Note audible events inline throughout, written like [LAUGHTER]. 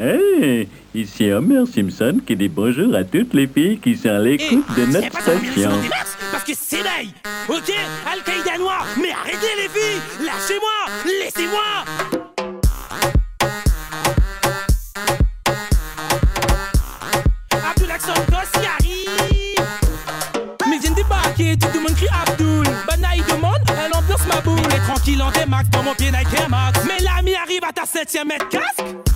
Hey, ici Homer Simpson qui dit bonjour à toutes les filles qui sont à l'écoute de notre station. Parce que c'est d'ail Ok? Al-Qaïda noir Mais arrêtez les filles Lâchez-moi Laissez-moi! Abdul qui arrive! Mais viens débarquer, tout le monde crie Abdul. Banaï demande, elle ambiance ma boule. Mais tranquille en démax, dans mon pied Nike Max Mais l'ami arrive à ta septième mètre casque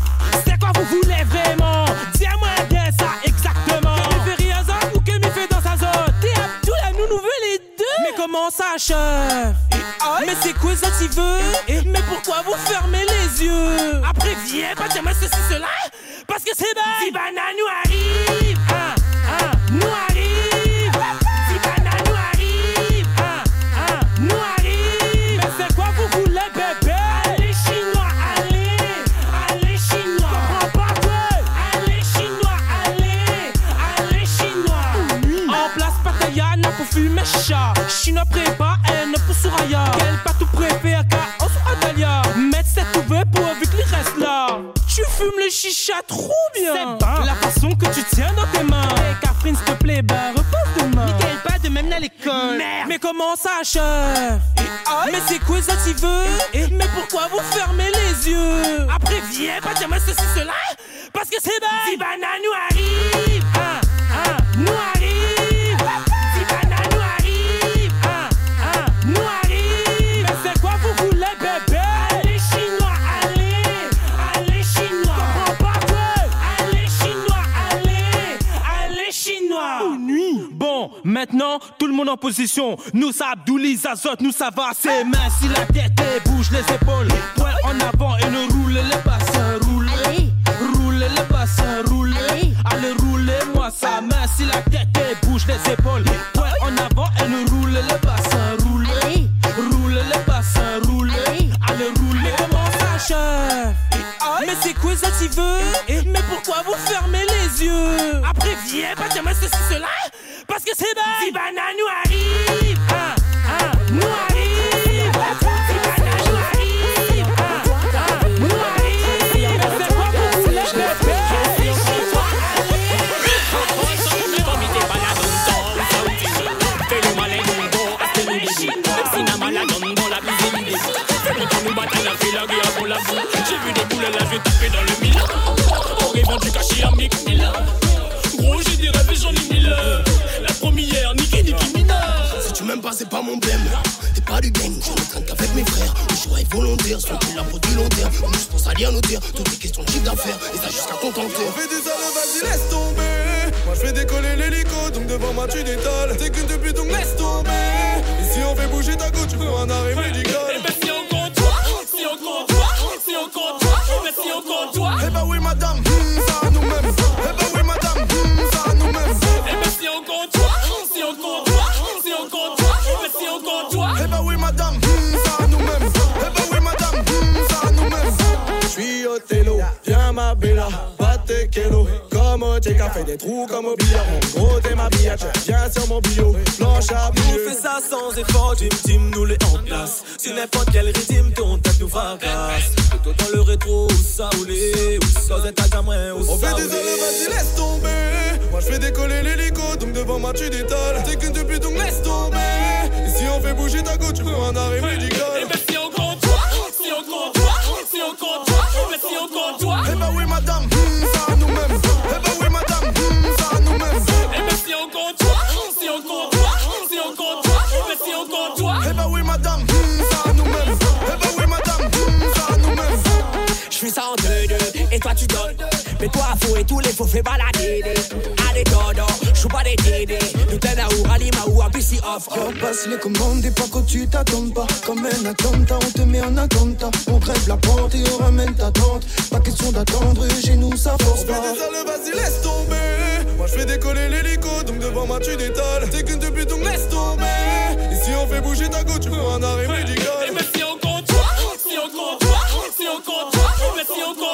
C'est quoi vous voulez vraiment? Dis-moi qu'est ça exactement. Que me fait rien ou que me fait dans sa zone. T'es Abdul, à nous nous veut les deux. Mais comment ça Mais c'est quoi ça tu veux? Mais pourquoi vous fermez les yeux? Après viens pas dire moi ceci cela. Parce que c'est bas Zibana nous arrive. Ah, ah, Nous arrive chat Chinois prépa haine pour Souraya Quel pas tout préfère car sur Adalia Mettre cette ouvert pour avec les restes là. Tu fumes le chicha trop bien. La façon que tu tiens dans tes mains. Hey, Catherine s'il te plaît ben repose demain Nickel pas de même à l'école. Mais comment ça chef? Mais c'est quoi ça tu veux? Mais pourquoi vous fermez les yeux? Après viens pas dire moi ceci cela. Parce que c'est bas Zibana nous arrive. Ah, maintenant tout le monde en position. Nous ça Abdouli Zazot nous ça va C'est mains si la tête et bouge les épaules. Poing en avant et ne roule les bassins Roule. Roule les bassins Roule. Allez. Roulez moi ça. Main si la tête et bouge les épaules. Poing en avant et ne roule les bassins Roule. Roule les bassins Roule. Allez. Comment ça chef? Mais c'est quoi ça tu veux? Mais pourquoi vous fermez les yeux? Après viens pas dire moi ceci cela Zibana nous Et ça jusqu'à contenter. On fait des salles, vas-y, laisse tomber. Moi, je fais décoller l'hélico, donc devant moi, tu détales. T'es qu'une depuis, donc laisse tomber. Et si on fait bouger ta go, tu prends un arrêt médical. Des trous comme au billard. En gros, t'es ma billette, viens sur mon bio, blanche à bleu. fait ça sans effort, Jim Team nous les en place. Si n'importe quel rythme, ton tête nous fracasse. Plutôt dans le rétro, où ça roulait, où ça vous êtes à gamin, où On ça fait des vas-y, laisse tomber. Moi, je fais décoller l'hélico, donc devant moi, tu détales. T'es qu'une depuis, donc laisse tomber. Et si on fait bouger ta go, tu prends un arrêt médical. Et tous les faux fait balader. Allez dodo, j'suis pas des tédés. Putain d'aour, Alima ou un PC off. On passe les commandes et pas quand tu t'attends pas. Comme un attentat, on te met en attentat. On crève la porte et on ramène ta tante. Pas question d'attendre, chez nous ça force pas. vas-y, laisse tomber. Moi, je fais décoller l'hélico, donc devant moi, tu détales. T'es qu'une depuis, donc laisse tomber. Et si on fait bouger ta go, tu prends un arrêt Et médical. ben si on compte toi, si on compte toi, si on compte toi, si on compte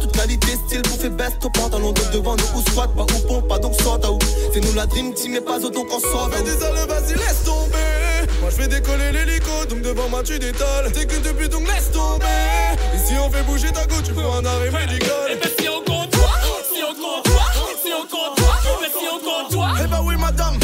toute qualité style faire best au pantalon Donc devant nous ou squat pas ou pompe pas donc sort à où. C'est nous la dream team mais pas autant qu'on sort Mais désolé vas-y laisse tomber. Moi je fais décoller l'hélico Donc devant moi tu détales T'es qu'une depuis donc laisse tomber. Et si on fait bouger ta go tu prends un arrêt médical. Et ben si on compte toi, si on compte toi, si on compte toi, mais si on compte toi. Eh bah oui madame,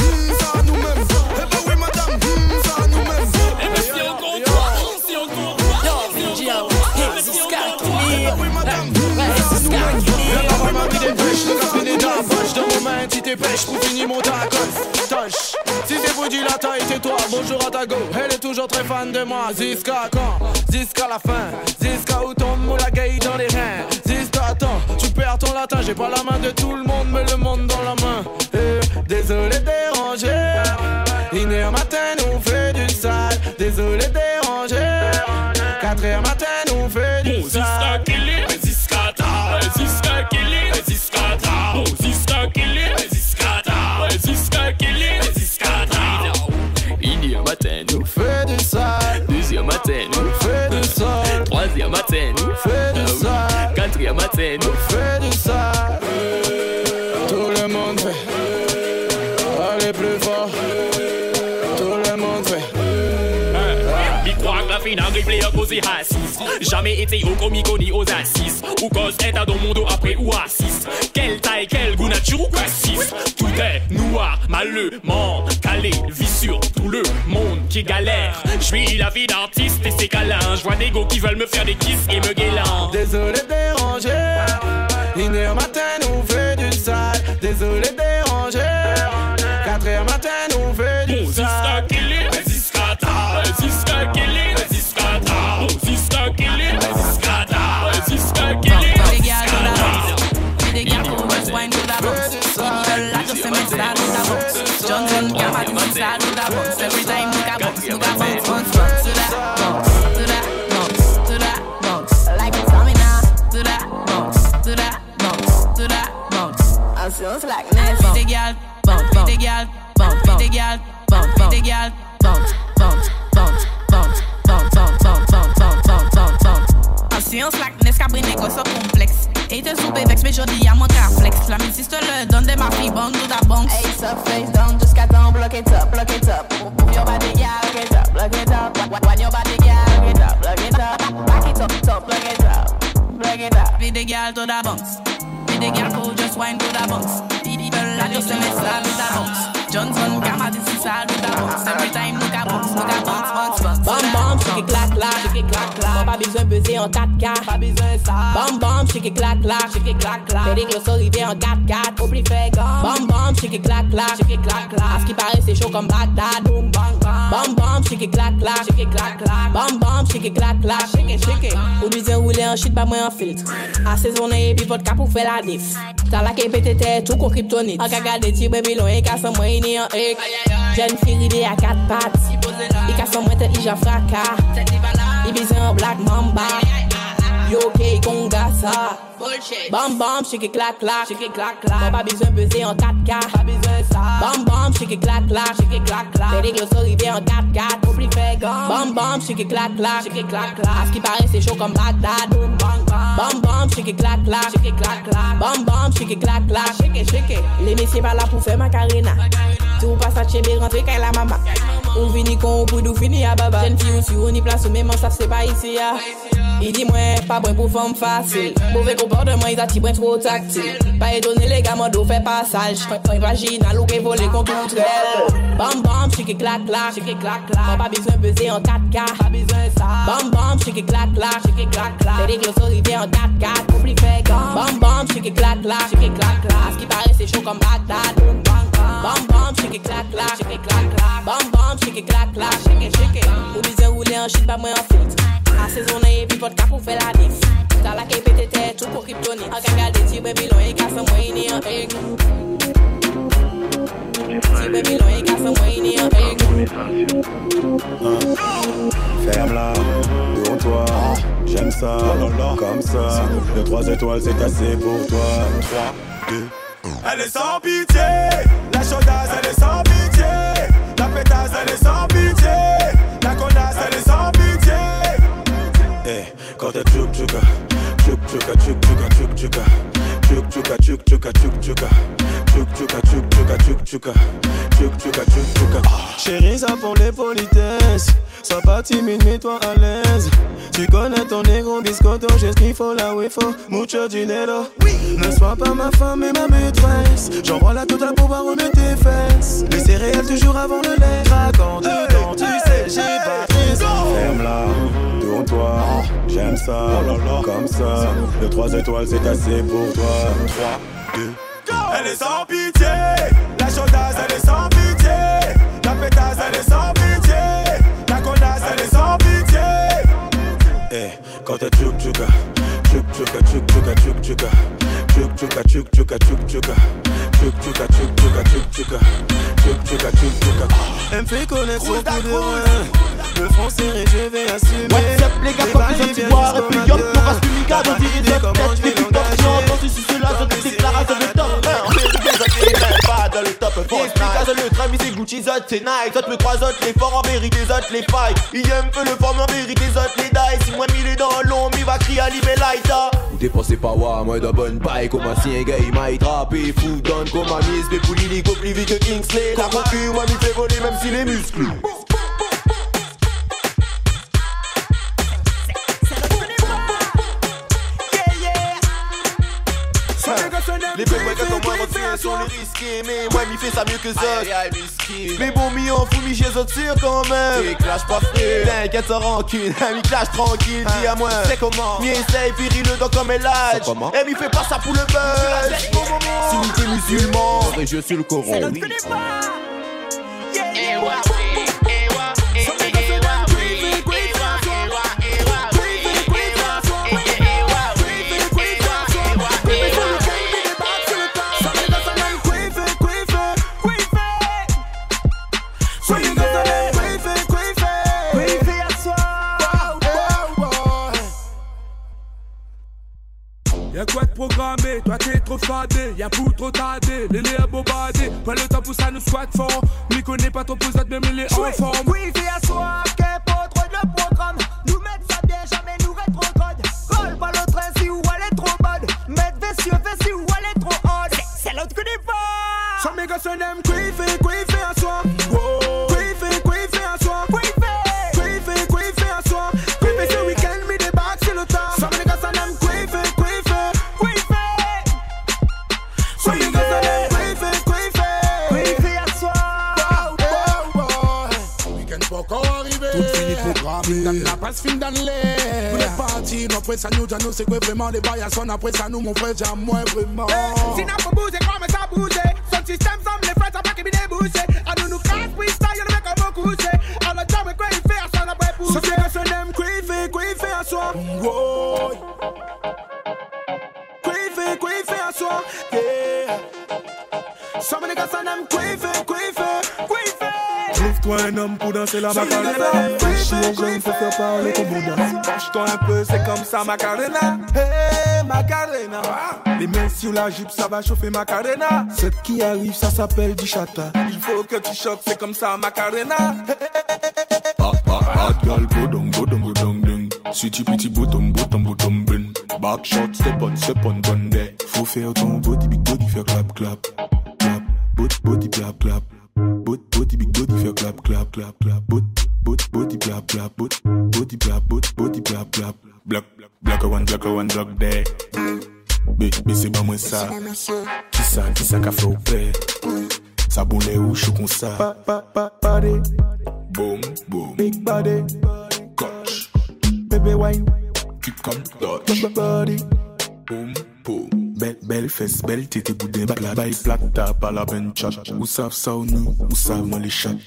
pas vraiment qui dépêche, le la poche. De mon main, si t'es pêche, pour finir mon tacos. Si t'es bougie la taille, c'est toi, bonjour à ta go. Elle est toujours très fan de moi, jusqu'à quand? Jusqu'à la fin, jusqu'à où ton moula gay dans les reins? Jusqu'à attends, tu perds ton latin, j'ai pas la main de tout le monde, mais le monde dans la main. Eh, Désolé déranger, une heure matin, nous fait du sale. Désolé déranger, 4 heures matin, nous fait du quatrième matin, nous fait du sale. Tout le monde fait. Allez plus fort. Tout le monde fait. Il croit que la finale replay a causé assise Jamais été au comico ni aux assises Ou cause est à dans mon dos après ou assise Quelle taille, quel goût nature ou cassis Tout est noir, maleux, ment, calé Vie qui galère Je suis la vie d'artiste et c'est câlin. Je vois des go qui veulent me faire des kisses et me guélan Désolé de déranger. Une heure matin, nous fait du sale. Désolé de déranger. 4 heures matin, nous fait du sale. Kelly, Ziska ta, Ziska big girl, bounce, bounce, big girl, bounce, bounce, big girl, bounce, bounce, bounce, bounce, bounce, bounce, bounce, bounce, bounce, bounce, bounce, bounce. En science, slackness, cabri négoce complexe. Et te soupe vex, mais jodi à mon flex. La métisse te le donne des ma fille, bande ou da banque. Hey, up, face down, jusqu'à temps, block it up, block it up. Move your body, yeah, block it up, block it up. Wind your body, it. Be the girl to the bounce. Be the girl who just wine to the bounce. People like to say me style with the bounce. Johnson, come at this style with the bounce. Every time, clac clac, clac clac. Pas besoin de peser en 4K, pas besoin ça. Bam bam, shake clac clac, shake clac clac. Des glosses arrivés en 4-4, au plus fait gomme. Bam bam, shake clac clac, shake clac clac. À ce qui paraît c'est chaud comme Bagdad, boom bang bang. Bam bam, shake clac clac, shake clac clac. Bam bam, shake clac clac, shake shake. Ou bien rouler en shit, pas moins en filtre. Assaisonné et puis votre cap pour faire la diff. T'as la tête, tout con kryptonite. En caga des petits bébés longs et casse en moins ni en hic. Jeune fille ridée à quatre pattes. Il casse en moins tête, il j'en fracas. Il bise en black mamba. Yo, ok, conga ça. Bam bam, shake clac clac, shake clac clac. Pas besoin de peser en 4K, pas besoin ça. Bam bam, shake clac clac, shake clac clac. Fais des glosses arrivés en 4-4, au plus fait gomme. Bam bam, shake clac clac, shake clac clac. À ce qui paraît c'est chaud comme Bagdad, boom bang bang. Bam bam, shake clac clac, shake clac clac. Bam bam, shake clac clac, shake shake. Les messieurs pas là pour faire macarena. Tou pa sa chebe rentre kay la mama Ou vini kon ou poudou fini a baba. Jen fi ou si ou ni plas ou menman sa se pa isi ya ah. I di mwen pa bwen pou fom fasil Bove kompordeman i zati bwen tro taktil Pa etone le gaman do fe pasaj Pon vagina lou ke vole kon tout rel Bam bam chike klak klak Mwen pa bezwen beze an 4K Bam bam chike klak klak Se dek yo sorive an 4K Bam bam chike klak klak A ski pare se chou kom batat Bam bam, shake it, clac clac, shake it, clac clac. Bam bam, shake it, clac clac, shake it, shake it. Ou dize roule an shit, pa mwen an fit. Asezone epi pot kap pou fe la nif. Tala ke pete te, tou pou kriptoni. An kagal de ti bebi lon, e kasa mwen ni an peg. Ti bebi lon, e kasa ni an peg. Ferme-la, tourne-toi, j'aime ça, comme ça. Le trois étoiles c'est assez pour toi. 3, 2, elle est sans pitié, la chaudasse elle est sans pitié, la pétasse elle est sans pitié, la connasse elle est sans pitié. Eh, quand elle tchouk tchouka, tchouk tchouka, tchouk tchouka, tchouk tchouka, tchouk tchouka, tchouk tchouka, tchouk tchouka, tchouk tchouka, tchouk tchouka, tchouk tchouka, tchouk tchouka, tchouk tchouka. Chérie, ça pour les politesses. Sois pas timide, mets-toi à l'aise. Tu connais ton négro biscotto, j'ai ce qu'il faut là où il faut. Mucho dinero. Ne sois pas ma femme et ma maîtresse. J'envoie la totale pour voir remettre tes fesses. Les céréales toujours avant le lait. Raconte quand tu sais, j'ai pas raison. Ferme-la, tourne-toi, j'aime ça, comme ça. Le 3 étoiles c'est assez pour toi. 3, 2, Elle est sans pitié, la chaudasse elle est sans pitié, la pétasse elle est sans pitié, la connasse elle est sans pitié. Eh, quand t'es tchouk tchouka, tchouk tchouka, tchouk tchouka, tchouk tchouka, Chuk chuka chuk chuka chuk chuka Chuk chuka chuk chuka chuk chuka Chuk chuka chuk chuka Elle me fait connaître son coup de Le front serré je vais assumer What's up les gars quand vous sortez boire Et puis yop on reste du tête, des de la déclarations dans le top Explication le tram, c'est Gucci, zot, c'est Nike. Zot, me croise, zot, les forts en vérité, zot, les failles. Il aime peu le forme en vérité, zot, les die Si moi, mille est dans l'ombre, il va crier à l'Ibé Laïta Ou dépensez pas wa, moi de bonne paille Comme un sien gars il m'a attrapé Fou donne comme un mise Mais pour l'illico plus vite que Kingsley. La concu moi m'y fait voler même s'il est musclé sont les risqués Mais moi m'y fait ça mieux que Zot Mais bon mi en fou mi j'ai Zot sûr quand même. Et clash pas frais. T'inquiète sans rancune. [LAUGHS] Mi clash tranquille dis à moi. C'est comment? Mi essaye puis ris-le dans comme elle lâche. Comment? Et mi fait pas ça pour le buzz. Si mi t'es musulman. Je suis le. Y'a trop fadé, y'a pour trop tardé, les à bobadé, pas le temps pour ça nous squat fort, m'y connais pas ton posate même il est en forme. Oui, Parce fin dans l'air Pour les parties, nous après ça nous Nous que vraiment les bails son Après ça nous mon frère j'aime moi vraiment Si n'a pas bougé, comment ça bouger Son système somme les frères ça pas qui me débouche À nous nous casse, puis ça y'en mec on va coucher À la quoi il fait, à son après pousser Son frère son aime, quoi il fait, quoi il fait à soi Quoi il fait, quoi il fait à soi Yeah. Some of the guys on them Un homme pour danser la macarena. Faut faire parler ton bonheur. Penche-toi un peu, c'est comme ça, Macarena. Hey, Macarena. Les mains sur la jupe, ça va chauffer Macarena. Cette qui arrive, ça s'appelle du chata. Il faut que tu choques, c'est comme ça, Macarena. Hot girl, go down, go down, go down, down. Sweetie petite bottom, bottom, bottom, ben. Back shot, step on, step on, bon day. Faut faire ton body, big body, faire clap, clap. Clap, body, body, clap, clap. Body, body, big body, faire clap, clap, clap, clap. Body, body, body, clap, clap. Body, body, clap, body, body, clap, clap. Black, black one, black one, day. Bé, bé, c'est pas moi ça. Qui ça, qui ça qu'a fait au père? Ça boule ou chou comme ça. Pa, pa, pa, body, Boom, boom. big body, Coach, baby wine, kick comme Dutch. big body. Boom, Bel, bel fes, bel tete bouden plat Bay plat ta pala ben chat. Ou sav sa ou nou, ou sav nan li chat.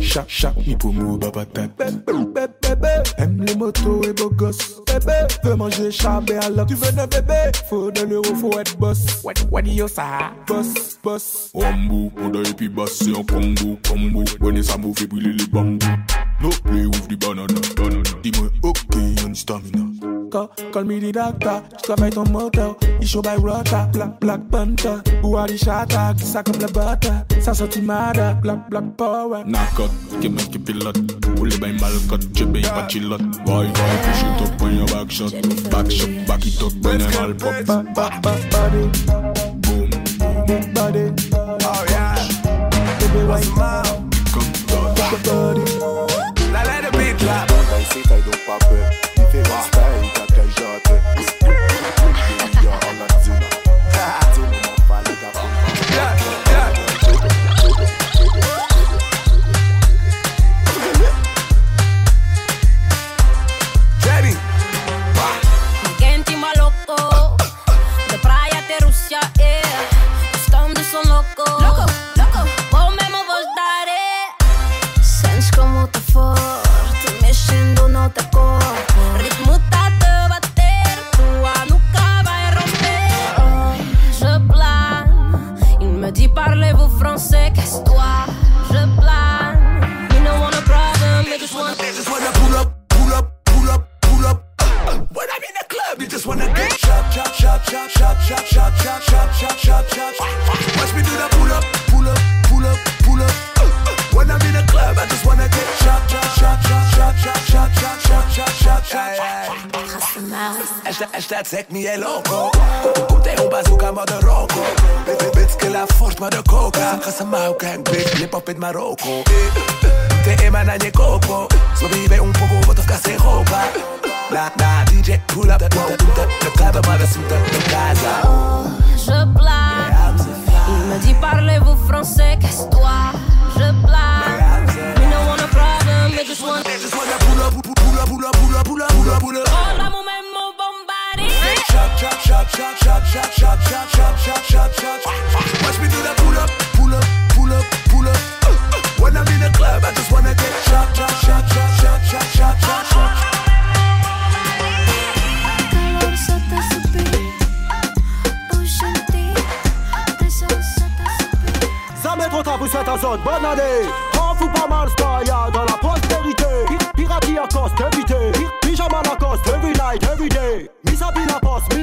Chak, chak mi pou mou ba patat. Bebe, bebe, bebe Em le moto e bo gos. Bebe, ve manje chabe alak Tu vene bebe, fo den euro fo et boss. Wadi yo sa Boss, boss. Wambou, oda epi bas se yon kongo Kombo, wene sa mou fe brile li bambou. No play with the banana, banana. Dis-moi, ok, y'a une stamina. loco, call me the doctor. Je travaille ton moteur, il show by rota. Black, black panther, ou Ali Shata, qui ça comme la butter. Ça sortit mada, black, black power. Knock out, qui mec qui pilote. Ou les bains mal cut, je paye pas chilote. Boy, boy, push it up when your back shot. Back shot, back it up when I'm all pop. Ba, ba, ba, body. Boom, Big body. Oh yeah. Baby, why paper. If it was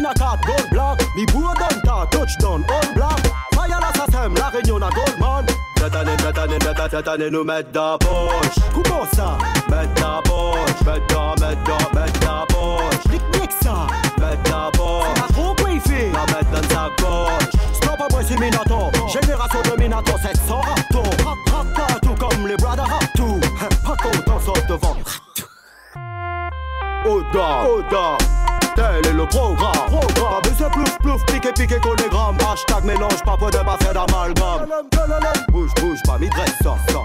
la mi na cat, gold bourre ta, touchdown, all black Fire l'assassin, la réunion à Goldman Cette année, cette année, cette, cette année nous mettre dans la poche Comment ça Mettre dans la poche, mettre dans, mettre dans, mettre dans la poche nick ça Mettre dans la poche T'as trop La mettre dans sa poche Stop à moi c'est Minato Génération de Minato 700 rapto Rap, rap, tout comme les brothers Pas content sauf devant Oda, Oda Tel est le programme, programme. Mais c'est plouf, plouf, piqué, piqué, collégramme Hashtag mélange, pas peu de pas fait d'amalgame. Bouge, bouge, pas mi dresse, ça, ça.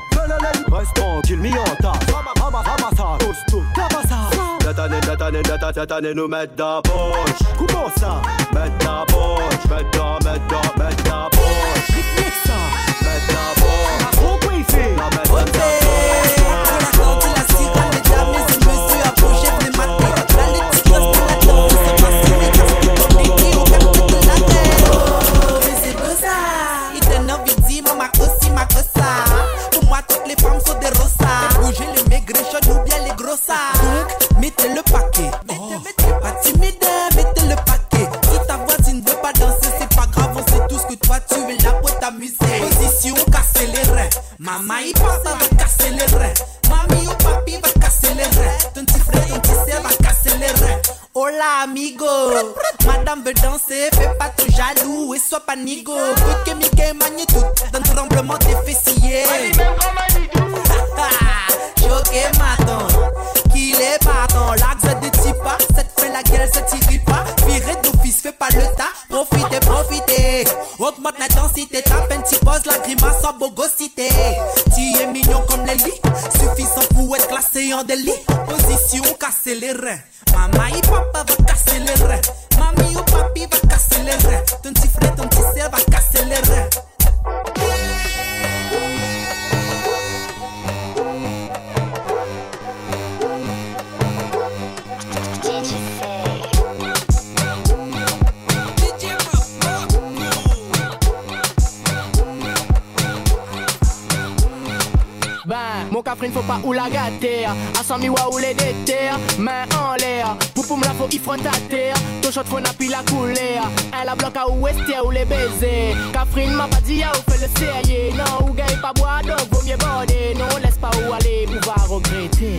Reste tranquille, mi en tasse Ramasse, ça, tous, tous, tabasse Cette année, cette année, cette, année nous mettre dans poche. Comment ça? Mettre dans poche, mettre dans, mettre dans, mettre dans poche. Ça. Mettre dans poche chaud ou bien les gros ça. Donc, mettez le paquet. Mettez, pas timide, mettez le paquet. Si ta voisine veut pas danser, c'est pas grave, on sait tous que toi tu es là pour t'amuser. Position, casser les reins. Maman, il papa va casser les reins. Mamie ou papi va casser les reins. Ton petit frère, ton petit sœur va casser les reins. Hola amigo, madame veut danser, fais pas trop jaloux et sois pas nigo. Faut que Mickey manie tout dans le tremblement des fessiers. [LAUGHS] Choqué maton, qu'il est partant, l'axe de tipa, cette fait la gueule, ça tire pas. Viré d'office, fais pas le tas, profitez, profitez. Augmente l'intensité, tape un petit pose, la grimace en bogosité. Tu es mignon comme les lits, suffisant pour être classé en délit. Position, casser les reins. Maman et papa va casser les reins. Mamie ou papi va casser les reins. Ton petit frère, ton petit sœur va casser les reins. Cafrine faut pas ou la gâter. À 100 miwa ou les déterres, main en l'air. Me la faut il faut à terre. Ton shot faut n'a plus la couler. Elle a bloqué à ouest ou les baiser. Cafrine m'a pas dit à ou fait le sérieux. Non, ou gagne pas boire donc vaut mieux border. Non, laisse pas où aller, ou va regretter.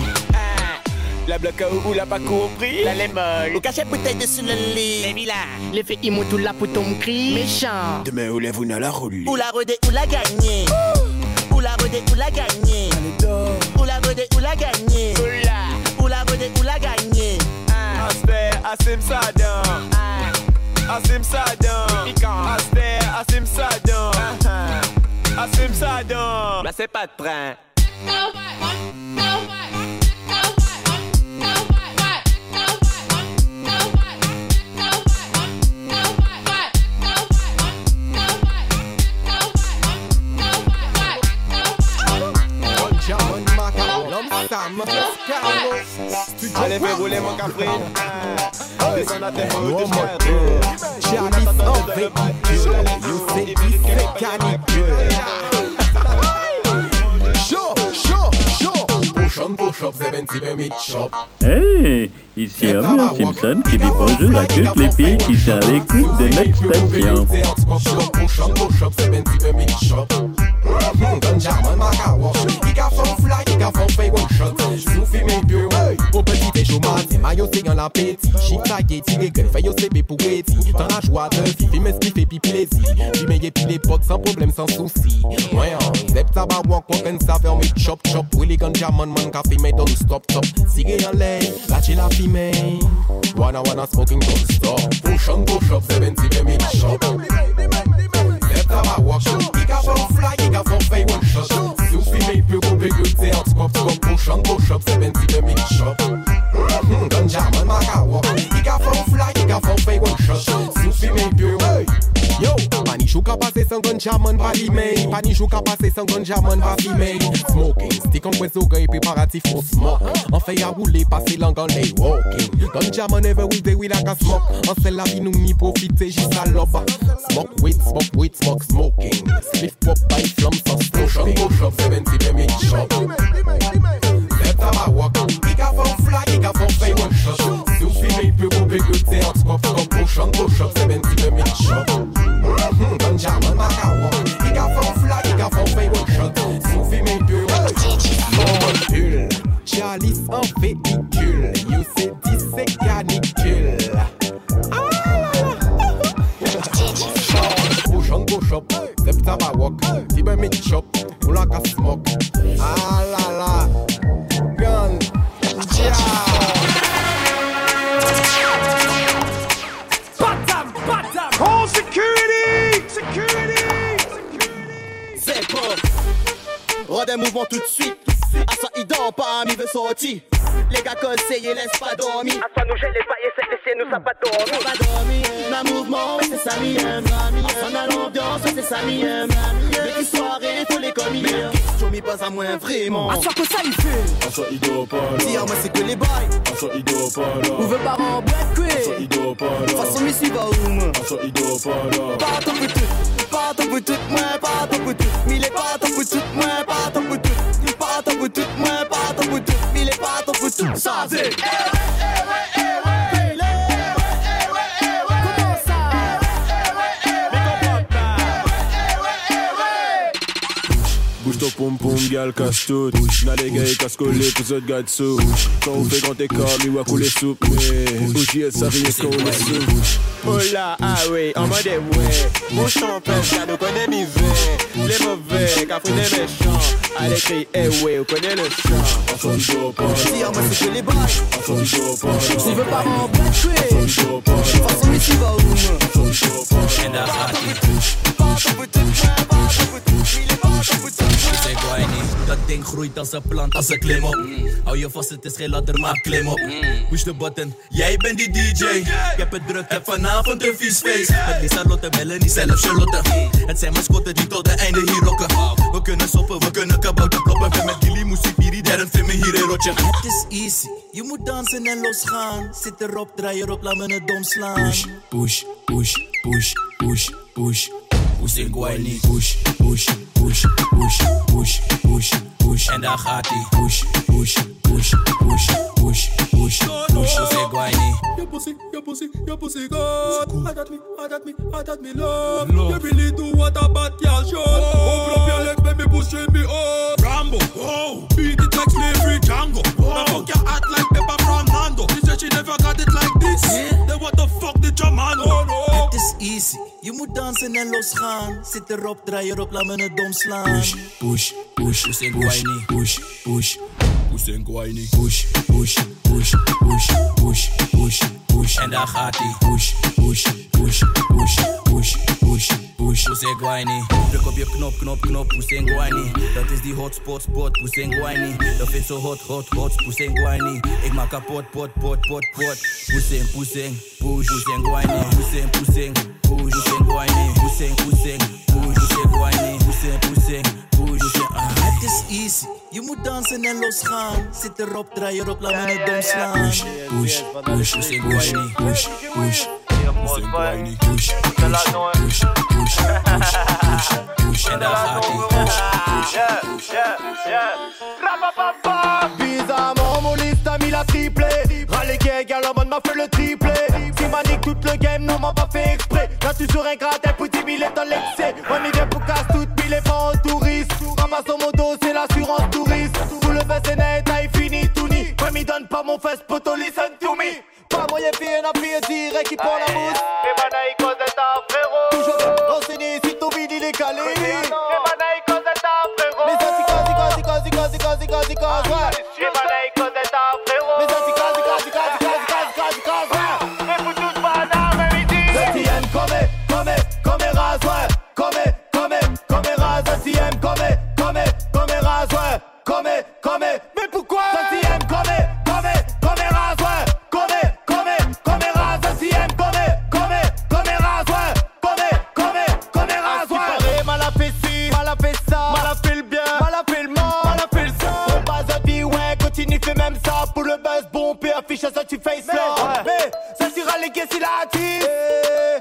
La bloc à ou l'a pas compris? La lémol Ou caché bouteille dessus le lit Les vilains L'effet immo tout la pour ton cri Méchant Demain où lève ou n'a la roule Ou la rodé ou la gagné Ou la rodé ou la gagné? Ou la rodé ou la gagné? Ou la rodé ou la gagné? Aspect, Asim Saddam. Asim Saddam. Aspect, Asim Saddam. Asim Saddam. Là c'est pas de train Allez, fais rouler mon cafrine. Descends à tes mots de Chalice en véhicule, you say c'est canicule. Chaud, chaud, up, 70 mid shop. Hey, ici Homer Simpson qui dit bonjour à toutes les filles qui sont à l'écoute de notre station. Push on, push up, 70 mid shop. Chomati Mayo se yon la peti Chik la geti Le gen fay yo sebe pou eti Tan la jwa de fi Fi mes fi pi plezi Fi meye pi le pot Sans problem sans souci. Mwen an Zep taba wak wak en sa fer me chop chop. Willy ganja man man ka fi me don stop stop. Sige yon lay La chi la fi me Wana wana smoking don't stop. Push on push up 70 me shop Zep taba wak I ka fon fly I ka fon fay one shot Sou fi me pyo pou pe gote An skop skop push on push up 70 me shop Ganja man maka wak I ka fon fly I ka fon fay one shot. Sou fi me pyo Yo, pani chou ka pase san ganja man pa li mey Pani chou ka pase san ganja man pa Smoking, stick an kwen so gay preparatif for smoke. An fey a roule pase lang an lay walking. Ganja man ever we day we like a smoke. An sel la vi nou mi profite jis a loba Smoke weed, smoke weed, smoke smoking. Spliff pop by flum sa smoking 70 shop on, 70 shop man maka walk I ka fon fly, I ka fon fay one shot. Sou fi me pyo Molecule Chalice en véhicule. You say this c'est canicule. Push on, push up Step taba walk Fi ben me chop. Ou la ka smoke. Ah la la Batam, batam. Call security, security. C'est pas. Rends des mouvements tout de suite. À ça, il dort pas, mi veut sortir. Les gars conseillent, laisse pas dormir. À ça, nous gèle les pailles, c'est laisser nous, ça pas dormir. Pas dormir. La mouvement, c'est ça, mi aime. À ça, a l'ambiance, c'est ça, mi aime. Les petites soirées, faut les commis. Question, mi pas à moins vraiment. À que ça il fait À il pas là. Moi, c'est que les bails. À il pas là. Ou veut pas en black À il dort pas là. Façon, mi suit va où, moi? À il pas là. Pas ton pour tout, pas ton pour tout, moi, pas ton pour tout. Mille pas ton pour tout, moi, pas ton pour tout. Pas ton pour tout, moi, pas ton pour tout. Mille pas ton pour tout. Ça, c'est. Pom pom, gal, casse tout. N'a les gars, casse collé, pour autres gars dessous. Quand on fait grand écart, mi wa couler soupe. Mais, bougie, elle s'arrive quand on est sous. Oh là, ah oui, en mode ouais. Bouge ton pèse, car nous connaît mi. Les mauvais, car faut des méchants. À l'écrit, eh ouais, on connaît le chant. Il pas Dis, moi, c'est que les bails. Il dort pas Tu en il dort pas Façon, va. À ça, il dort pas Pas ton pas ton pour tout. Mille pas ton pour tout. Niet, dat ding groeit als een plant, als een klim op. Hou je vast, het is geen ladder, maar klim op. Push de button, jij bent die DJ. Ik heb het druk, heb vanavond een vies feest. Met Lisa, Lotte, Melanie, zelf Charlotte. Het zijn mascotten die tot de einde hier rocken. We kunnen soppen, we kunnen kabouter kloppen. Met muziek, Piri, derde film hier in rotje. Het is easy, je moet dansen en losgaan. Zit erop, draai erop, laat me het dom slaan. Push, push, push, push, push, push. Push, ik niet. Push, push, push, push, push, push, push. En daar gaat hij. Push, push, push, push, push, push, push. Pussy guayni. Your pussy, your pussy, your pussy good. I got me, I got me, I got me love. You really do what a bad girl should. Open up your legs, baby, pushing me up. Rambo, oh, beat it like slavery Django. Now fuck your act like Pepper from Nando. Je moet dansen en losgaan. Zit erop, draai erop, laat me het dom slaan. Push, push, push, push. Push, push, push en guayni. Push, push, push, push, push, push, push. En daar gaat hij. Push, push, push, push, push, push, push. Push en. Druk op je knop, knop, knop, push en. Dat is die hotspot, spot, push en guayni. Dat vindt zo hot, hot, hot, push en. Ik maak kapot, pot, pot, pot, pot. Push en, push en, push, push en guayni. Push en, push en, Poussez, whining, poussez, poussez, poussez, whining, poussez, poussez, poussez. Het is easy, je moet dansen en losgaan. Zit erop, draai erop, laat me het dom slaan. Push, push, push, poussez, whining, push, push. Poussez, whining, push, push, push, push, push, push. En daar gaat hij, push, push, push, push. Bizarrement, mon liste a mis la triplée. Râle qui est galop, on m'a fait le triplé. Manique toute le game, non m'a pas fait exprès. Là, tu sur un gratin, petit billet dans l'excès. On y vient pour casse toute pile pas en touriste. Ramasse au modo, c'est l'assurance touriste. Tout le est net, taille fini, tout ni. Ouais, m'y donne pas mon fesse, poto, listen to me. Pas moyen, fille, n'a fille, direct, qui prend la mousse. Et banaï, cause d'être un frérot. Toujours renseigné, si ton vide, il est calé. Et banaï, cause un frérot. Mais ça, c'est. Et banaï, cause d'être ça, tu ça. Mais, ça tira les caisses, il a tiré.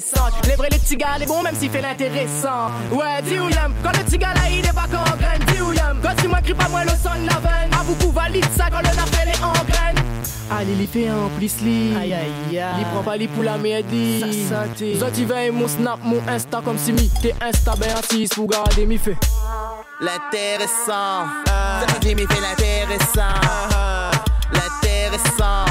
Descente. Les vrais, les petits gars, les bons, même s'il fait l'intéressant. Ouais, dis où y'aime. Quand le petit gars là, il est pas qu'en graine, dis où y'aime. Quand si moi, crie pas moi le son de la veine. À beaucoup valide ça quand le appel est en graine. Allez, il fait un plus li. Aïe aïe aïe. Il prend pas les pour la merde. Ça, ça t'es. Zot, il veille mon snap, mon insta comme si mi. T'es insta, ben assis pour garder mi fait. L'intéressant, ça tu dis, mais fait l'intéressant. L'intéressant,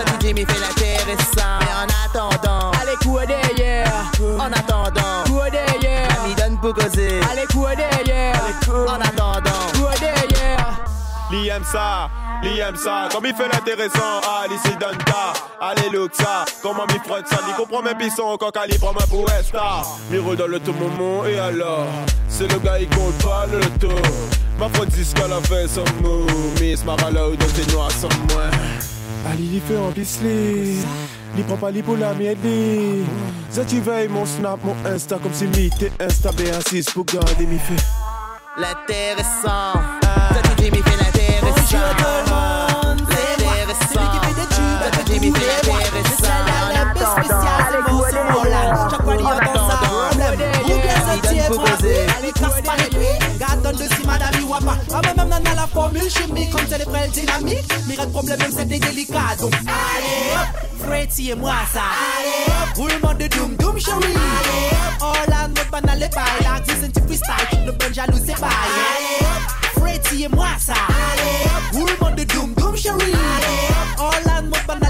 ça tu dis, mais fait l'intéressant. Mais en attendant, Allez, coup derrière. en attendant, Coup derrière. ami donne pour causer. Allez, coup derrière. En attendant, Coup derrière. Li aime ça, li aime ça, comme il fait l'intéressant, ah, li s'y donne ta, allez look ça, comment m'y frotte ça, il comprend mes pissons, quand Ali prend ma m'y roule dans le tout moment, et alors, c'est le gars, il compte pas le loto, ma faute disque la fait son mot, Miss Maralo, dans tes noirs sans moi. Ali, il fait en pissley, il prend pas la m'aider, ça tu veilles mon snap, mon insta, comme si mi t'es insta, B6 pour garder mi fait. l'intéressant, ça tu dis, mais fait l'intéressant. L'intéressant, ça tu dis, mais fait l'intéressant. En attendant, Chaque fois, il y a dans ça problème. Ou bien ça tient pour Allez, casse pas les couilles. Garde de si madame y voit pas. Ah, mais même dans la formule chimique, comme c'est les frères dynamiques. Mais le problème, même c'est des délicats. Donc, allez hop, Freddy et moi ça. Allez hop, roulement de doom doom chérie. Allez hop, all on mode banal les bails. La c'est un petit freestyle, tout le bon jaloux c'est bail. Allez hop, Freddy et moi ça. Allez hop, roulement de doom doom chérie. Allez hop, all on mode banal les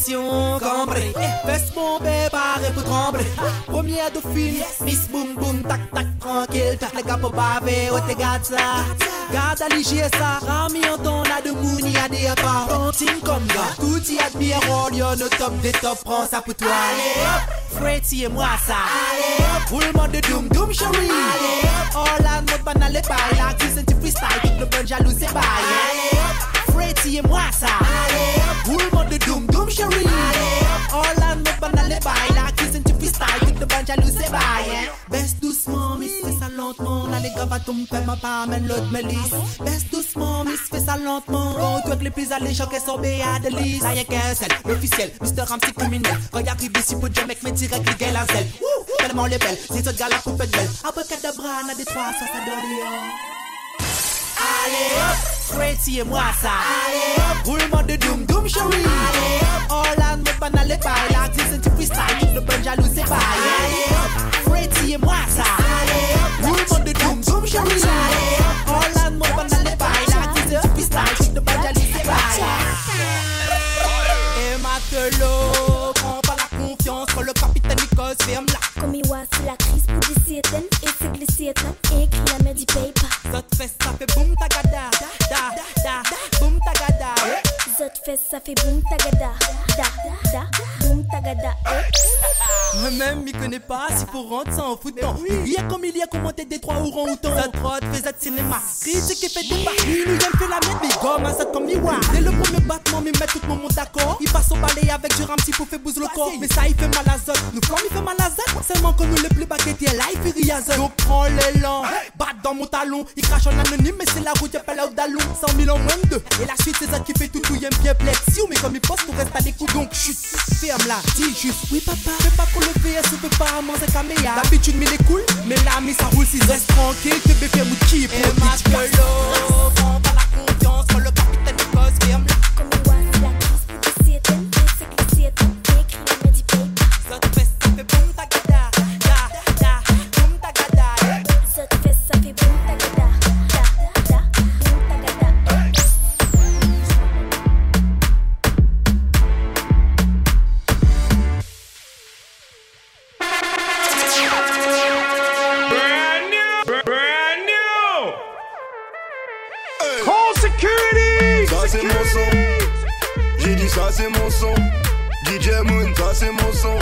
Position cambrée, fesse bombée, pour trembler. Première dauphine, Miss Boom Boom, tac tac tranquille. Tac les gars pour baver, oh t'es garde ça. Garde à l'IG ça, Rami en ton a de mouni à des pas. Tontine comme gars, tout y a de bien rôle, yo no top des top, prends ça pour toi. Allez hop, Freddy et moi ça. Allez hop, roulement de doom doom chérie. Allez hop, all on mode banal les bails. La glisse un petit freestyle, tout le bon jaloux c'est bail. Allez hop, Freddy et moi ça. Allez roulement de doom doom chérie. Allez all I know banal les bails. La cuisine tu freestyle, toute bonne jaloux c'est bail. Baisse doucement, miss, fais ça lentement. Là les gars va tomber, ma pas, amène l'autre me lisse. Baisse doucement, miss, fais ça lentement. Oh, toi que les plus alléchants qu'elles sont béats de lisse. Ça y est qu'un seul, l'officiel, Mr. Ramsey criminel. Quand y'arrive ici pour dire mec, mais direct les gars la zèle. Tellement les belles, c'est ce gars la coupe de belle. Abracadabra, n'a des trois, ça ça donne Allez hop, Freddy et moi ça. Allez hop, roulement de doom doom chérie. Allez hop, all I know banal les bails. La cuisine tu freestyle, de bonne jaloux c'est bail. Allez hop, Freddy et moi ça. Allez hop, roulement de doom doom chérie. Allez hop, all I know banal les bails. La cuisine tu freestyle, de bonne jaloux c'est bail. Et matelot, prends pas la confiance quand le capitaine Nikos ferme la. Comme il voit, c'est la crise pour des siétaines et c'est glissé et écrit la main du pas. Zot fait ça fait boum tagada, da da da, boum tagada. Zot fait ça fait boum tagada, Da, da da, boum tagada. eh. Moi-même, m'y connais pas, s'il faut rendre ça en foutant. Il y a comme il y a commenté des trois ou outons. Ça trotte, fait ça de cinéma. Critique et fait des paris, nous aime fait la mettre, mais gomme à ça comme miroir. Dès le premier battement, m'y met tout le monde d'accord. Il passe au balai avec du ramsey pour faire bouger le corps. Mais ça, il fait mal à zot. Nous flamme, il fait mal à zot. Seulement que nous les plus baguettiers, là, il fait zot. Donc prends l'élan, batte dans mon talon. Il crache en anonyme, mais c'est la route, y'a pas là d'allon. 100 000 en moins de deux. Et la suite, c'est ça qui fait tout, tout, y aime bien plexi. Mais comme il poste, tout reste à des coups. Donc chut, ferme là, dis juste. Oui, papa, fais pas pour le VS, on peut pas manger caméa. D'habitude, mais les cool, mais là, ça roule, si reste tranquille. Te bébé, mou qui pour le match de l'eau. Prends pas la confiance quand le capitaine c'est la c'est mon son.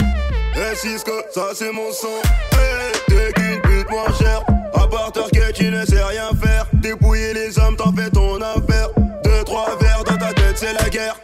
Et Cisco, ça c'est mon. Hey, t'es qu'une pute moins chère. À part que tu ne sais rien faire? Dépouiller les hommes, t'en fais ton affaire. Deux, trois verres dans ta tête, c'est la guerre.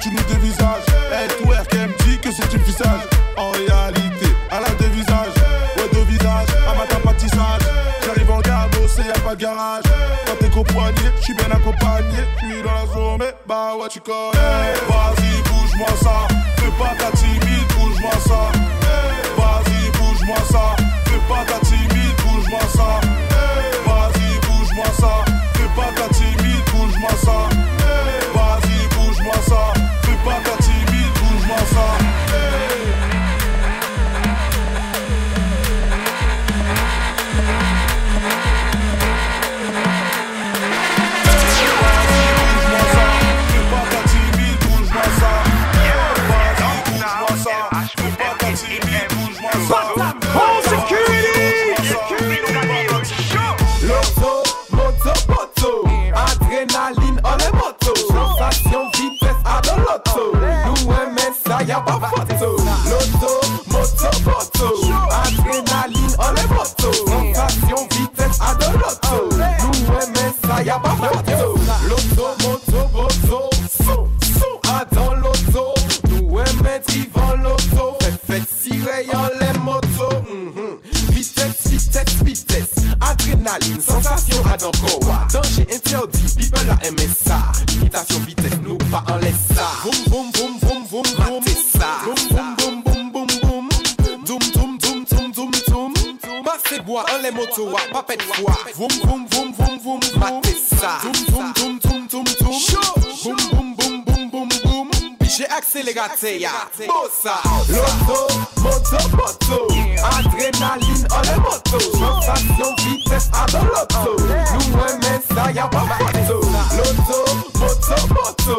Tu nous dévisages. Elle twerk, elle me dit que c'est une visage. En réalité, elle a deux visages. Ouais, deux visages. À ma tape, pas de tissage. J'arrive en gare, bosser, y'a pas de garage. Quand t'es compagné, j'suis bien accompagné. J'suis dans la zone, mais bah ouais, tu connais. Vas-y, Bossa. Loto, moto, moto. Adrénaline, on est moto. Sensation, vitesse, à de l'auto. Nous, aimons ça, y'a pas photo. Loto, moto, moto.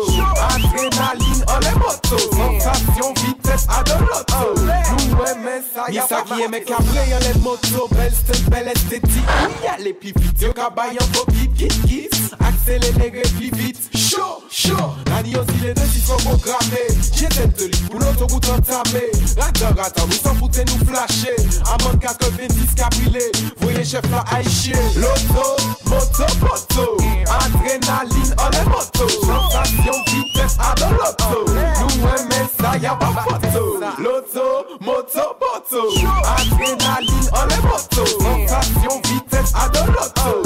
Adrénaline, on est moto. Sensation, vitesse, à de l'auto. Nous, aimons ça, y'a qui aime cabré, y'a les motos. Belle style, belle esthétique. Y'a les plus vite. Yo, beau kit, kit, kit. Accélérer plus vite. Chaud, chaud. Radio aussi les deux qui sont programmés. J'ai tête de pour l'autoroute entamée. Radar, attends, nous s'en foutaient nous flasher. Amant 90 cabrilé. Voyez chef là, aïe chier. Moto, moto. Adrénaline, on est moto. Sensation, vitesse, à l'auto. Nous aimons ça, y'a pas photo. Loto, moto, moto. Adrénaline, on est moto. Sensation, vitesse, à l'auto.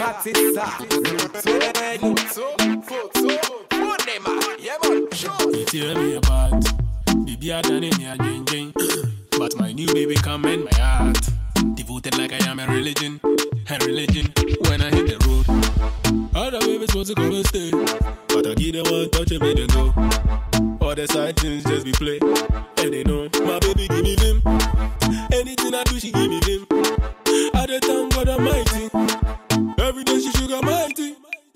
You tell me about the beer than in your gang. But my new baby come in my heart. Devoted like I am a religion, a religion. When I hit the road, other babies want to come and stay. But I give them one touch and them go. All the side things just be play. And they know my baby give me vim. Anything I do, she give me vim. At the time, God Almighty.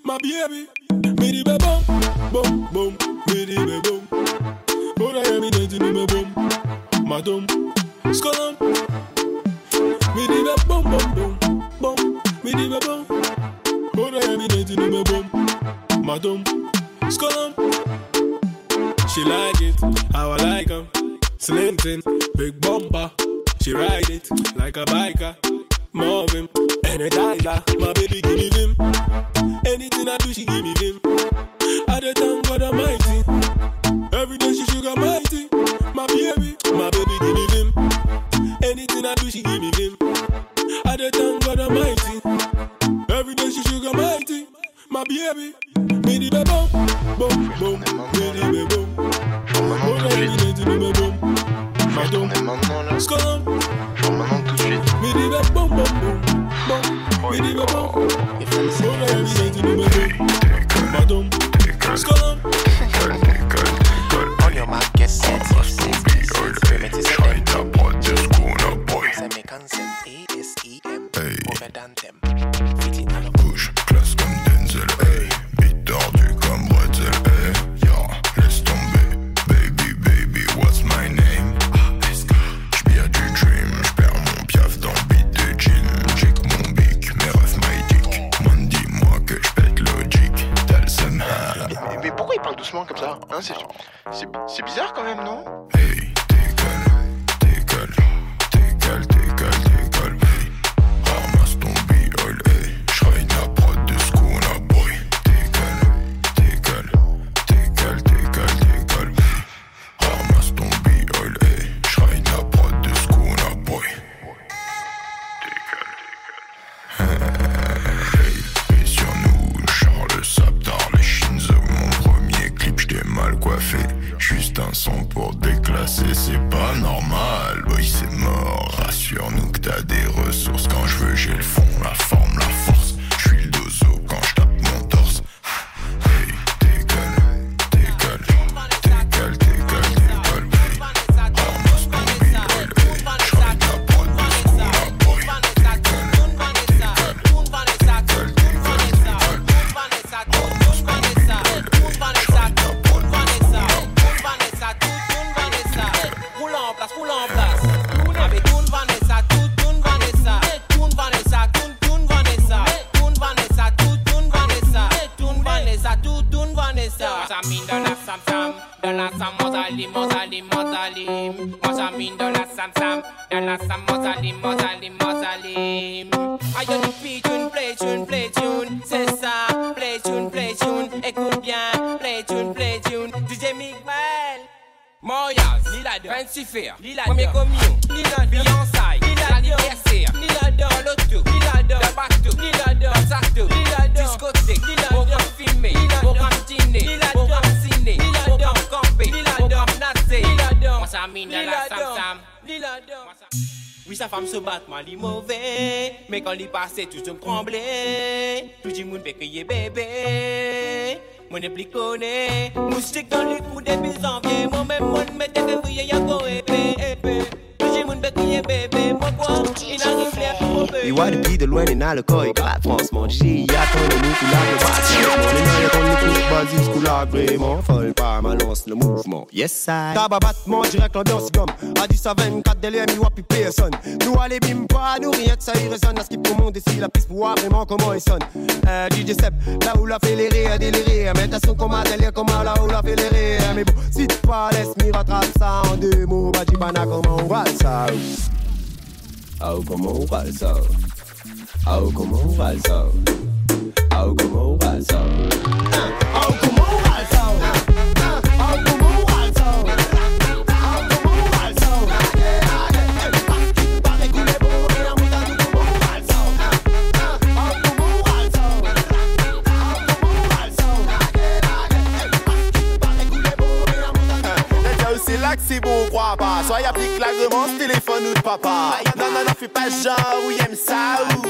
My baby, me the be boom, boom, boom, me the be boom. Oh, I am in the me boom, madam, skolum. Me the be boom, boom, boom, boom, me the be boom. Oh, I am in the me boom, madam, skolum. She like it, how I like 'em. Slim thin, big bumper. She ride it like a biker. Marvin, and a dialer. My baby give me vim. Anything I do, she give me vim. At the time, God Almighty. se toujou m tremble Toujou moun Moun e plikone Moustik dan li mette ya go epe epe moun de pi de lwen e nan le koy Kwa fransman ji ya ton le mou kou la repasse Moun nan le ton le kou bandit la pa ma lance le mouvement. Yes I. Tababatman direk l'ambiance gomme à 10 à 24, délai, mi wapi personne. Nous, allez, bim, pas, nous, rien que ça y résonne. À ce qui pour monde ici, la piste pour voir vraiment comment il sonne. Euh, DJ Seb, là où la les rires, délirer. Mais t'as son comment délire, comment là où la rires. Mais bon, si tu pas laisse, mi rattrape ça en deux mots. Pas comment on va ça? Oh, comment on va ça? Oh, comment on va ça? Oh, comment on va ça? Oh, comment on va ça? papa. Nan nan nan fi pa jan ou yem sa ou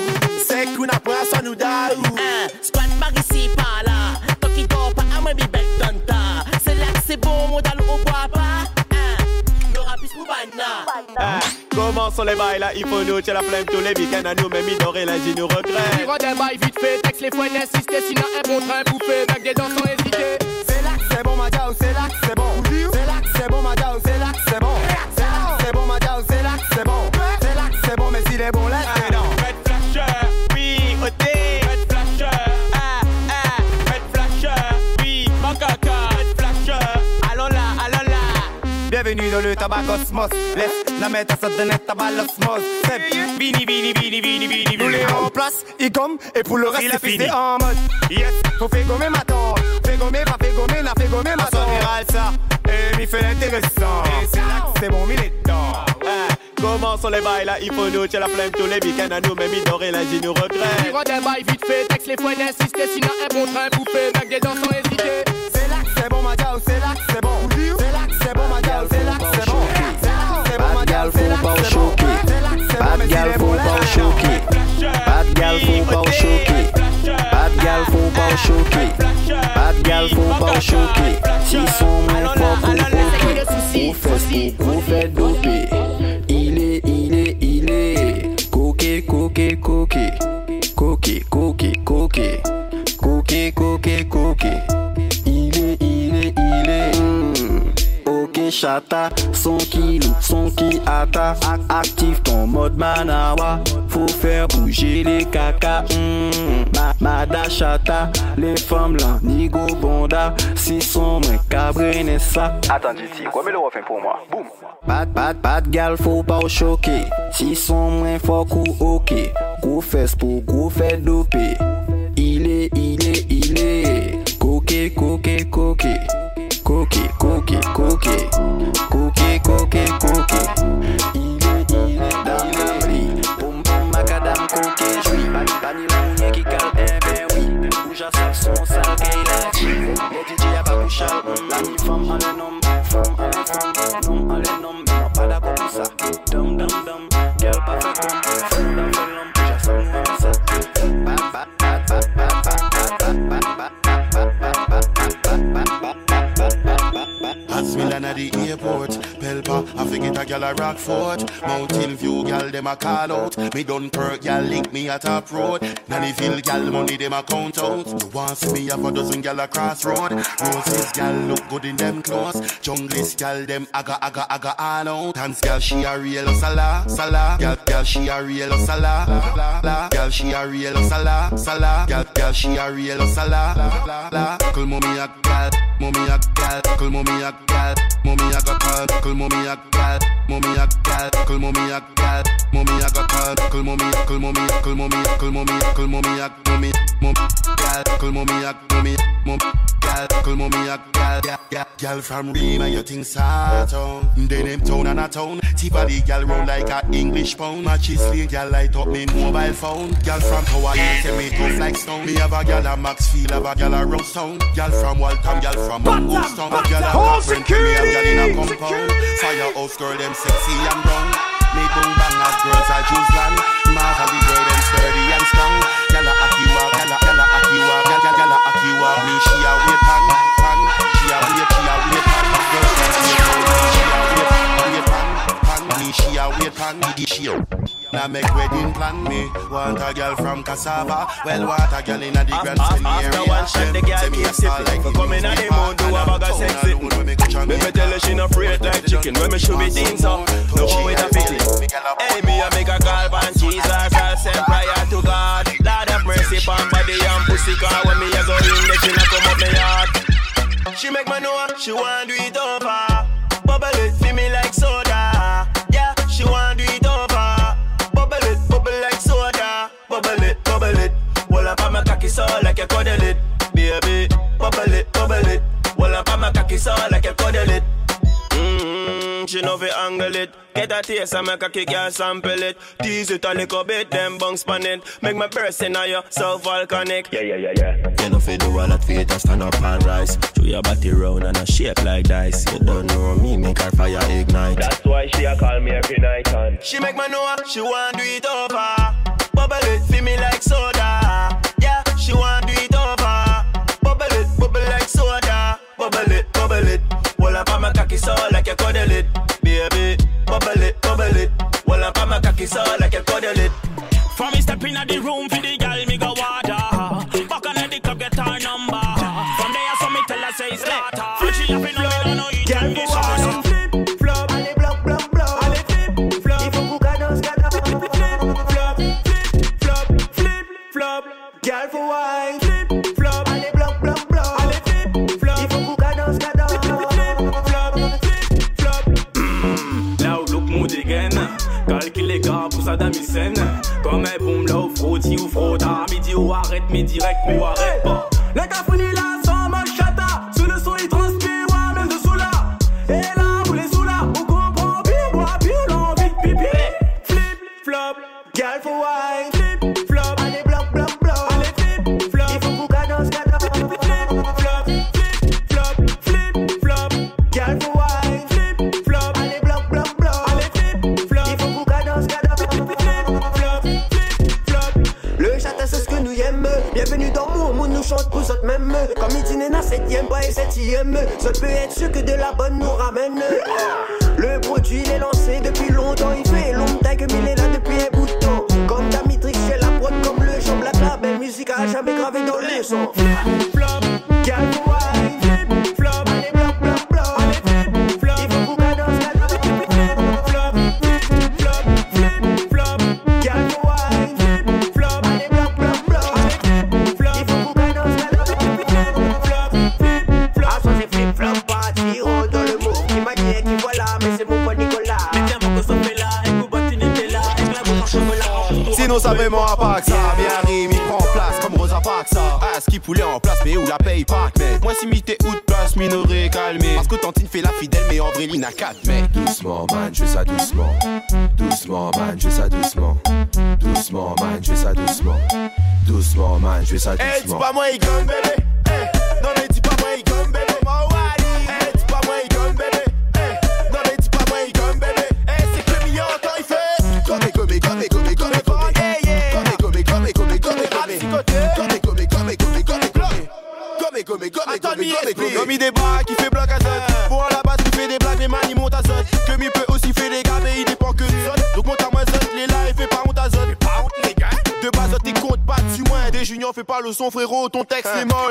Se kou na pran son nou da ou Squat par isi pa la Toki do pa a mwen bi bek don ta. Se lak se bon moun dal ou bwa pa Yo rapis pou bana. Hein, Comment sont les bails là, il faut nous tirer la flemme tous les week-ends à nous, mais minoré la vie nous regrette. Tirant des bails vite fait, texte les fois d'insister, sinon un bon train bouffé, avec des dents sans hésiter. C'est là que c'est bon, ma gars, c'est là que c'est bon. C'est là que c'est bon, ma gars, c'est là que c'est bon. Red flasher, oui, OT. Red flasher, ah, ah. Red flasher, oui, mon caca. Red flasher, allons là, allons là. Bienvenue dans le tabac cosmos. Laisse la mettre à sa donner tabac l'osmose. C'est Vini, vini, vini, vini, vini, Nous les en place, il comme, et pour le reste, Il a fini. en mode. Yes, faut faire gommer ma tante. Fais gommer, pas fait gommer, n'a fait gommer ma tante. ça, et m'y fait l'intéressant. Et c'est là que c'est bon, il est dedans. Comment sont les bails là Il faut nous, tiens la flemme tous les week-ends à nous, mais minorer lundi nous regrette. Tire des bails vite fait, texte les fois d'insister, sinon un bon train bouffé, bac des dents sans hésiter. C'est là que c'est bon, ma diao, c'est là que c'est bon. C'est là que c'est bon, ma diao, c'est là que c'est bon. C'est là que c'est bon, ma diao, c'est là que c'est bon. C'est là que c'est bon, mais s'il est bon, laisse les dents. Bad gal, faut pas choquer. Bad gal, faut pas choquer. Bad gal, faut pas sont moins forts pour poker, gros fesses pour gros fait doper. Coquet, coquet, coquet. Coquet, coquet, coquet. Il est, il est, il est. Hmm. Ok chata, son kilo, son qui ata Active ton mode manawa Faut faire bouger les caca mm. Ma, Mada chata, les femmes là, nigo bonda Si son moins cabré ça Attends d'ici, quoi mais le refait pour moi Boum Pat pat pat gal fò pa w chokè Si son mwen fò kou okè Gou fès pou gou fè dopè Ile, ile, ile Koke, koke, koke Koke, koke, koke Koke, koke, koke Ile, ile, dam dam li Pom pom makadam koke la son la Le DJ a On la mi I forget a gal a Rockford. Mountain View gal dem a call out. Me Dunkirk gal link me at top road. Nannyville gal money dem a count out. You want see me have a dozen gal a crossroad. Roses gal look good in them clothes. Junglist gal dem aga aga aga all out. Dance gal she a real sala sala. Gal gal she a real sala la la. Gal she a real sala sala. Gal gal she a real sala la la. Call mommy a gal, mommy a gal, call mommy a gal, mommy a got call, call mommy a gal, mommy a gal, call mommy a gal, mommy a got call, call mommy, call mommy, call mommy, call mommy, call mommy a mommy, mom gal, call mommy a mommy, mom gal, mommy a gal, gal, gal, gal from Rima, you think Saturn, then them town and a town, tip of the gal round like a English pound, matches lane, gal light up me mobile phone, gal from Hawaii, say me tough like stone, me have a gal a Maxfield, have a gal a gal from Waltham, gal from gal a me have gal in a compound, your house girl, them sexy and brown. Me boom bang as girls I choose land. Marvel the girl, them sturdy and strong. Gyal a akiwa, gyal a gyal a akiwa, gyal gyal a akiwa. Me she a wait she a wait pan, me she a. Now make wedding plan me. Want a girl from Cassava? Well want a girl in a the Grand City area After one shot the girl keep sipping. For coming on the moon do a bag of sex sitting Me me tell her she no afraid like chicken. When me should be things up No how it. a fitting Hey me a make a call on Jesus I'll send prayer to God. Lord have mercy upon body and pussy Cause when me a go in the she not come up me yard She make me know she want do it over so like a cuddle it, baby. Bubble it, bubble it. Well up on my cocky so like a cuddle it. Mmm, she know fi angle it. Get a taste and make a kick girl sample it. Tease it a little bit, then bounce pan it. Make my burst in you, so volcanic. Yeah, yeah, yeah, yeah. You know fi do a lot fi it and stand up and rise. Show your body round and a shape like dice. You don't know me, make her fire ignite. That's why she a call me every night and she make me know she want do it over. Bubble it, feel me like soda. Yeah, she want do it over. Bubble it, bubble like soda. Bubble it, bubble it. Well up on my cocky so like you cuddle it, baby. Bubble it, bubble it. Well up on my cocky so like il débarque, il fait bloc à zone. Pour à la base, il fait des blagues, mais man, il monte à zone Que il peut aussi faire des gars, mais il dépend que de zone. Donc monte à moi zone, il est là, il fait pas honte à zone. Pas honte les gars. De base, t'es compte pas dessus moins. Des juniors, fais pas le son frérot, ton texte est molle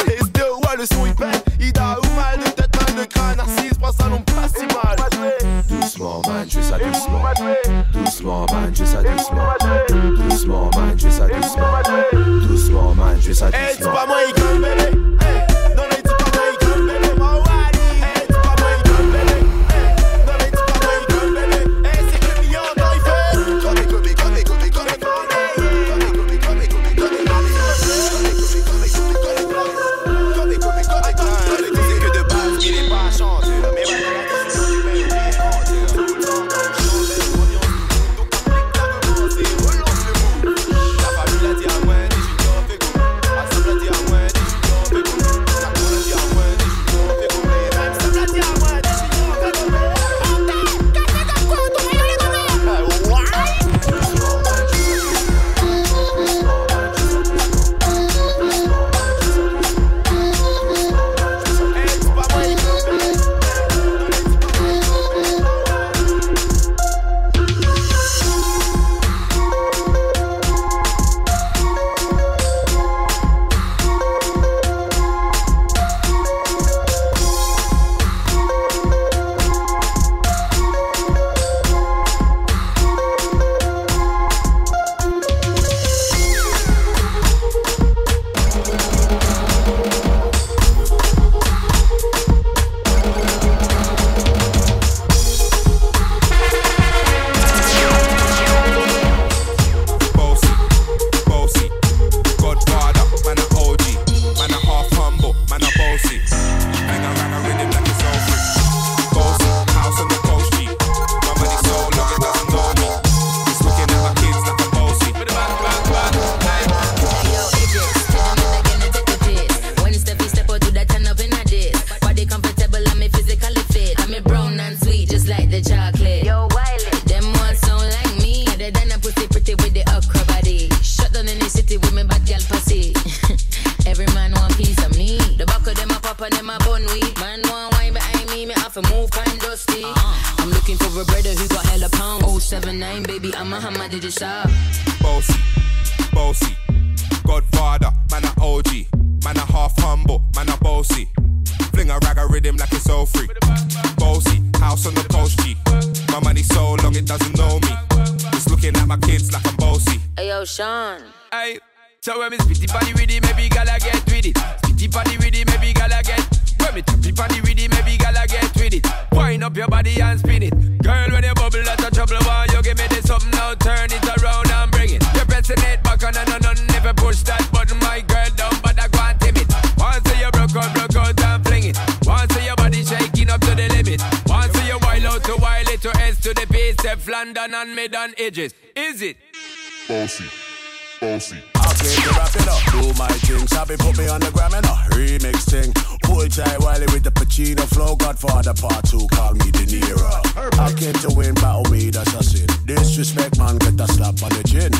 kitchen.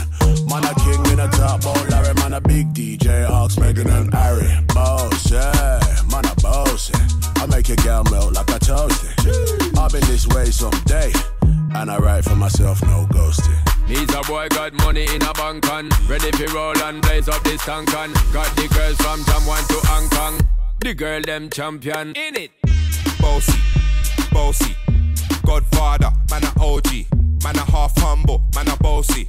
Man a king in a top bowl, Larry. Man a big DJ, Ox, Megan and Harry. Boss, yeah, man a boss. I make your girl melt like a toasty. I'll be this way someday, and I write for myself, no ghosting. Needs a boy got money in a bank on, ready for roll and blaze up this tank on. Got the girls from Jamwan to Hong Kong, the girl them champion in it. Bossy, bossy, Godfather, man a OG, man a half humble, man a bossy.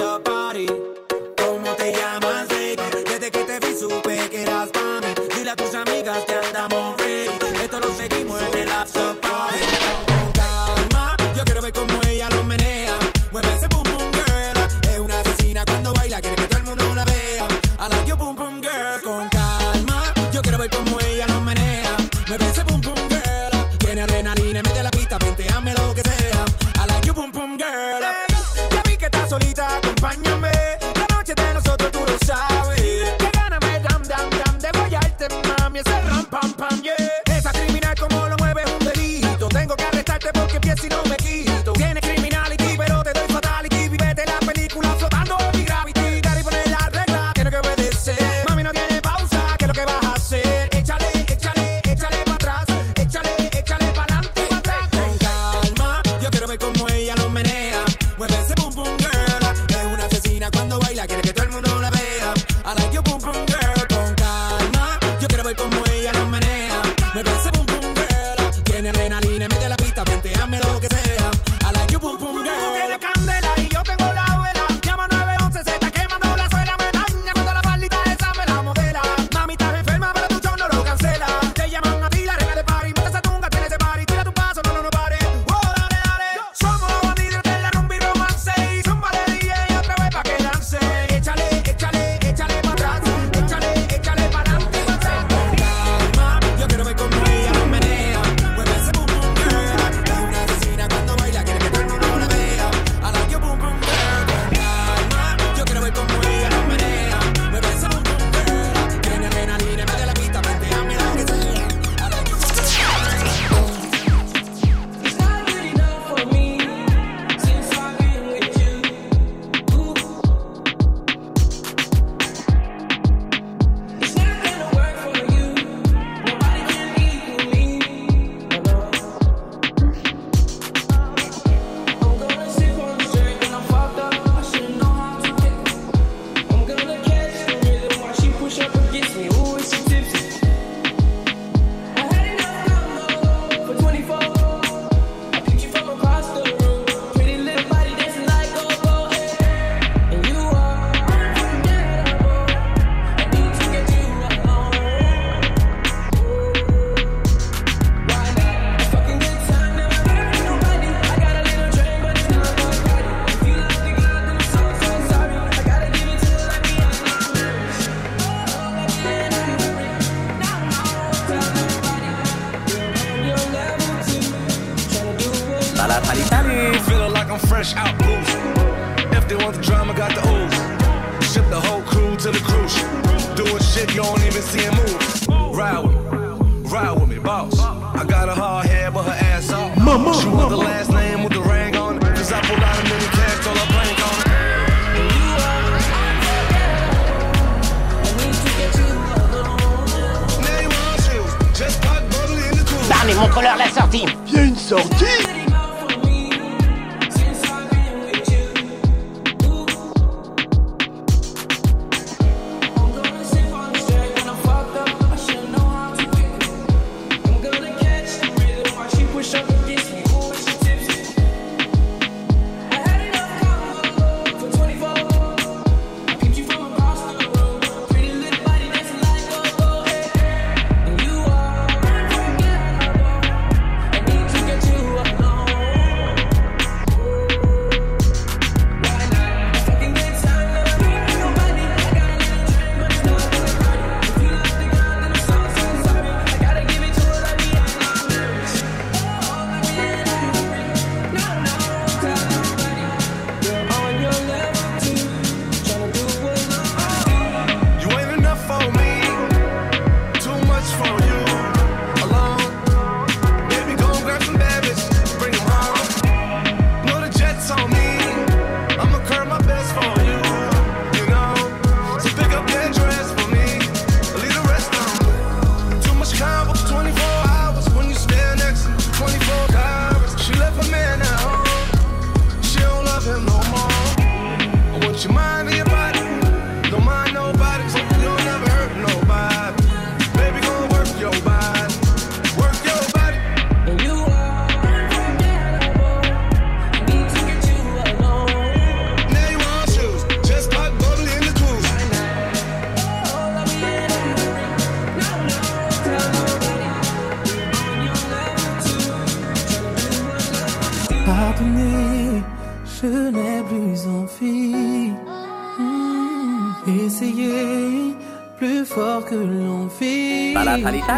À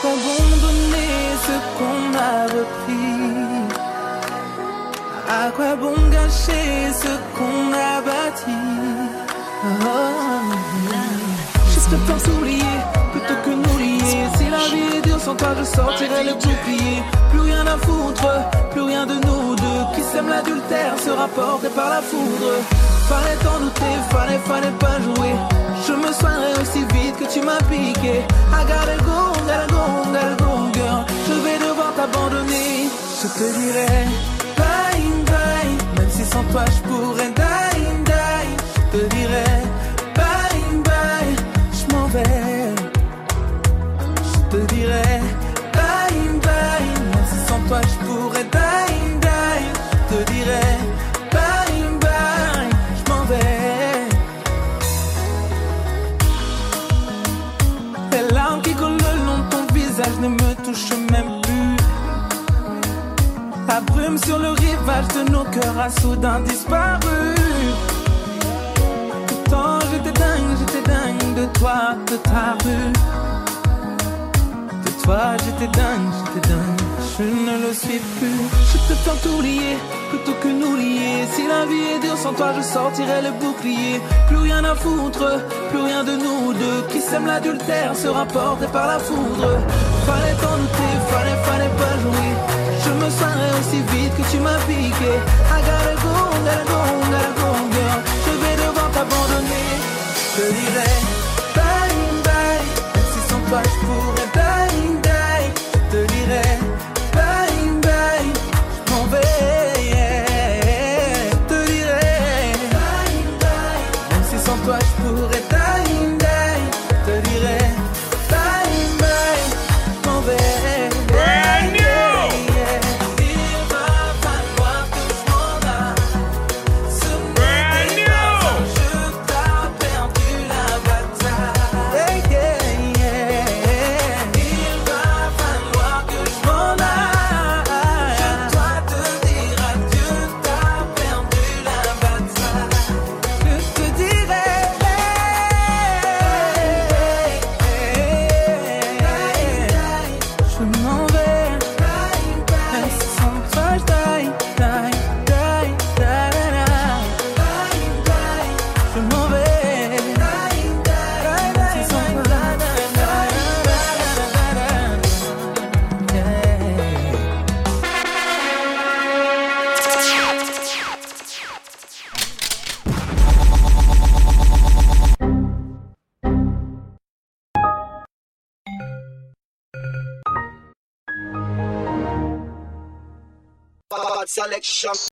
quoi bon donner ce qu'on a repris. À quoi bon gâcher ce qu'on a bâti? Oh. Je préfère s'oublier plutôt que nous lier. Si la vie est dure sans toi je sortirai le bouclier. Plus rien à foutre, plus rien de nous deux. Qui sème l'adultère sera porté par la foudre Fallait t'en douter, fallait, fallait pas jouer. Je me soignerai aussi vite que tu m'as piqué. I gotta go, gotta go, gotta go girl. Je vais devoir t'abandonner. Je te dirai bye bye. Même si sans toi je pourrais die die. Je te dirai bye bye. Je m'en vais. Je te dirai bye bye. Même si sans toi je pourrais die me touchent même plus. La brume sur le rivage de nos cœurs a soudain disparu. Pourtant j'étais dingue, j'étais dingue de toi, de ta rue. De toi j'étais dingue, j'étais dingue, je ne le suis plus. Je te tente oublier plutôt que nous lier. Si la vie est dure sans toi, je sortirai le bouclier. Plus rien à foutre, plus rien de nous deux. Qui sème l'adultère sera porté par la foudre. Fallait t'en douter, fallait, fallait pas jouer. Je me soignerai aussi vite que tu m'as piqué. I gotta go, gotta go, gotta go, girl. Je vais devoir t'abandonner. Je te dirai bye bye. Si sans toi je pourrais some